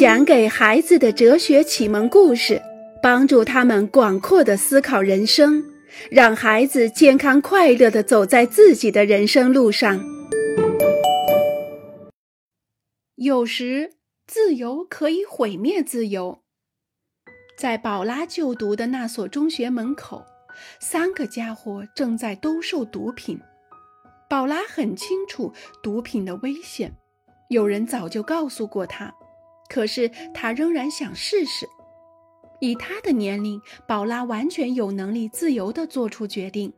讲给孩子的哲学启蒙故事，帮助他们广阔的思考人生，让孩子健康快乐的走在自己的人生路上。有时，自由可以毁灭自由。在宝拉就读的那所中学门口，三个家伙正在兜售毒品。宝拉很清楚毒品的危险，有人早就告诉过他。可是他仍然想试试。以他的年龄，宝拉完全有能力自由地做出决定。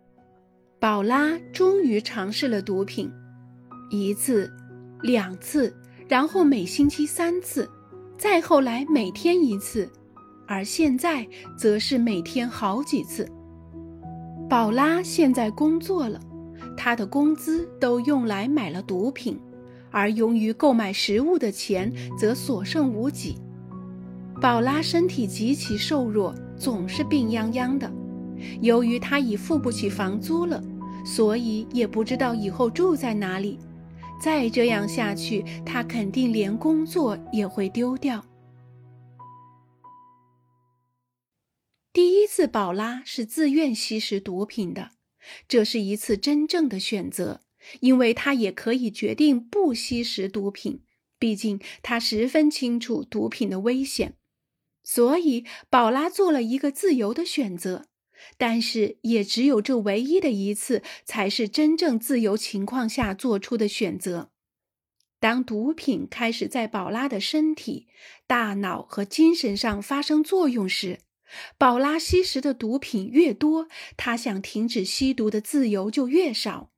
宝拉终于尝试了毒品，一次、两次，然后每星期三次，再后来每天一次，而现在则是每天好几次。宝拉现在工作了，她的工资都用来买了毒品。而用于购买食物的钱则所剩无几。宝拉身体极其瘦弱，总是病殃殃的。由于她已付不起房租了，所以也不知道以后住在哪里。再这样下去，她肯定连工作也会丢掉。第一次，宝拉是自愿吸食毒品的，这是一次真正的选择。因为他也可以决定不吸食毒品，毕竟他十分清楚毒品的危险，所以宝拉做了一个自由的选择。但是，也只有这唯一的一次，才是真正自由情况下做出的选择。当毒品开始在宝拉的身体、大脑和精神上发生作用时，宝拉吸食的毒品越多，他想停止吸毒的自由就越少。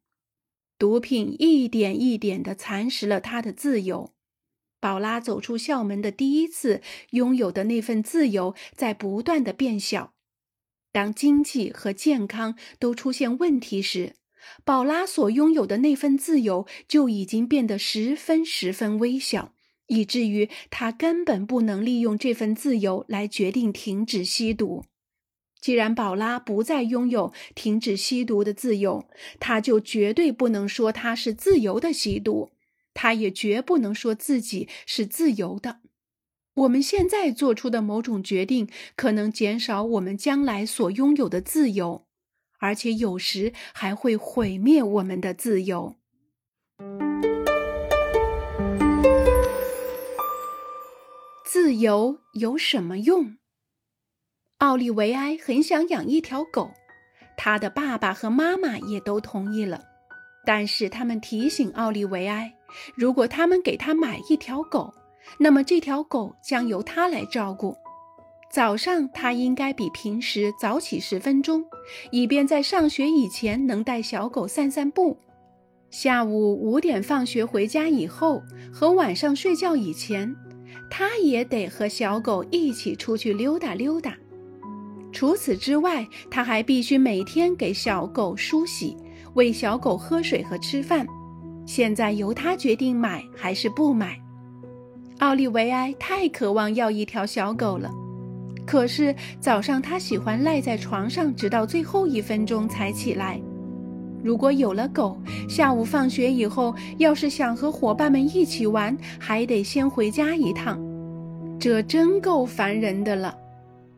毒品一点一点地蚕食了他的自由。宝拉走出校门的第一次拥有的那份自由，在不断的变小。当经济和健康都出现问题时，宝拉所拥有的那份自由就已经变得十分十分微小，以至于他根本不能利用这份自由来决定停止吸毒。既然宝拉不再拥有停止吸毒的自由，他就绝对不能说他是自由的吸毒，他也绝不能说自己是自由的。我们现在做出的某种决定，可能减少我们将来所拥有的自由，而且有时还会毁灭我们的自由。自由有什么用？奥利维埃很想养一条狗，他的爸爸和妈妈也都同意了。但是他们提醒奥利维埃，如果他们给他买一条狗，那么这条狗将由他来照顾。早上他应该比平时早起十分钟，以便在上学以前能带小狗散散步。下午五点放学回家以后和晚上睡觉以前，他也得和小狗一起出去溜达溜达。除此之外，他还必须每天给小狗梳洗，喂小狗喝水和吃饭。现在由他决定买还是不买。奥利维埃太渴望要一条小狗了，可是早上他喜欢赖在床上，直到最后一分钟才起来。如果有了狗，下午放学以后，要是想和伙伴们一起玩，还得先回家一趟，这真够烦人的了。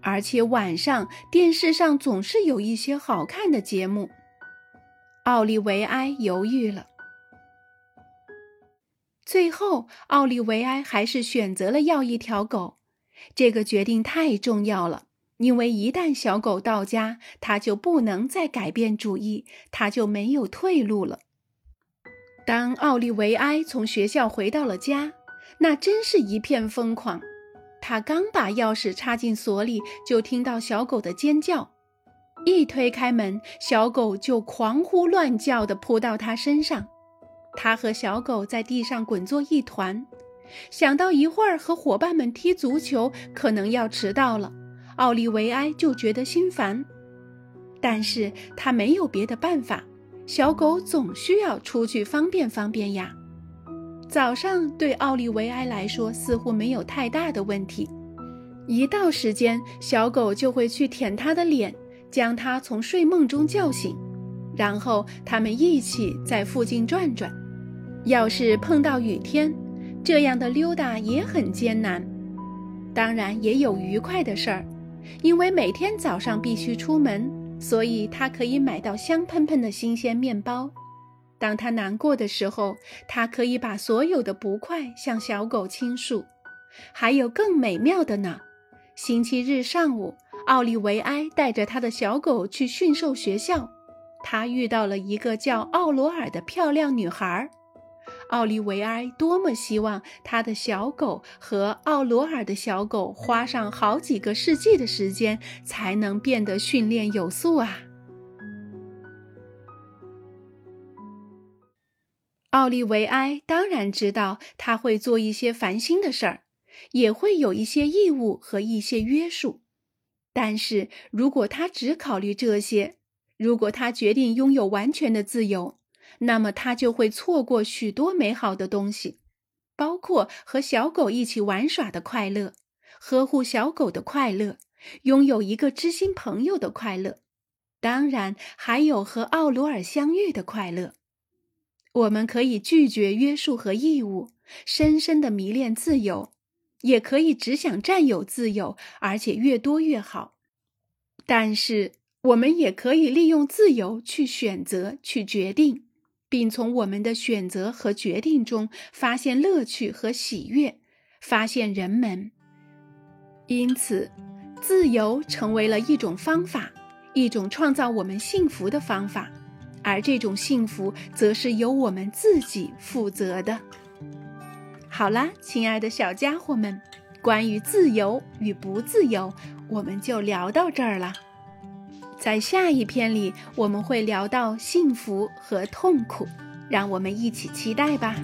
而且晚上电视上总是有一些好看的节目。奥利维埃犹豫了，最后奥利维埃还是选择了要一条狗。这个决定太重要了，因为一旦小狗到家，他就不能再改变主意，他就没有退路了。当奥利维埃从学校回到了家，那真是一片疯狂。他刚把钥匙插进锁里，就听到小狗的尖叫。一推开门，小狗就狂呼乱叫地扑到他身上。他和小狗在地上滚作一团。想到一会儿和伙伴们踢足球可能要迟到了，奥利维埃就觉得心烦。但是他没有别的办法，小狗总需要出去方便方便呀。早上对奥利维埃来说似乎没有太大的问题，一到时间，小狗就会去舔他的脸，将他从睡梦中叫醒，然后他们一起在附近转转。要是碰到雨天，这样的溜达也很艰难，当然也有愉快的事儿，因为每天早上必须出门，所以他可以买到香喷喷的新鲜面包。当他难过的时候，他可以把所有的不快向小狗倾诉。还有更美妙的呢。星期日上午，奥利维埃带着他的小狗去驯兽学校，他遇到了一个叫奥罗尔的漂亮女孩。奥利维埃多么希望他的小狗和奥罗尔的小狗花上好几个世纪的时间才能变得训练有素啊！奥利维埃当然知道他会做一些烦心的事儿，也会有一些义务和一些约束。但是如果他只考虑这些，如果他决定拥有完全的自由，那么他就会错过许多美好的东西，包括和小狗一起玩耍的快乐，呵护小狗的快乐，拥有一个知心朋友的快乐，当然还有和奥罗尔相遇的快乐。我们可以拒绝约束和义务，深深的迷恋自由，也可以只想占有自由，而且越多越好。但是，我们也可以利用自由去选择、去决定。并从我们的选择和决定中发现乐趣和喜悦，发现人们。因此，自由成为了一种方法，一种创造我们幸福的方法，而这种幸福则是由我们自己负责的。好啦，亲爱的小家伙们，关于自由与不自由，我们就聊到这儿了。在下一篇里，我们会聊到幸福和痛苦，让我们一起期待吧。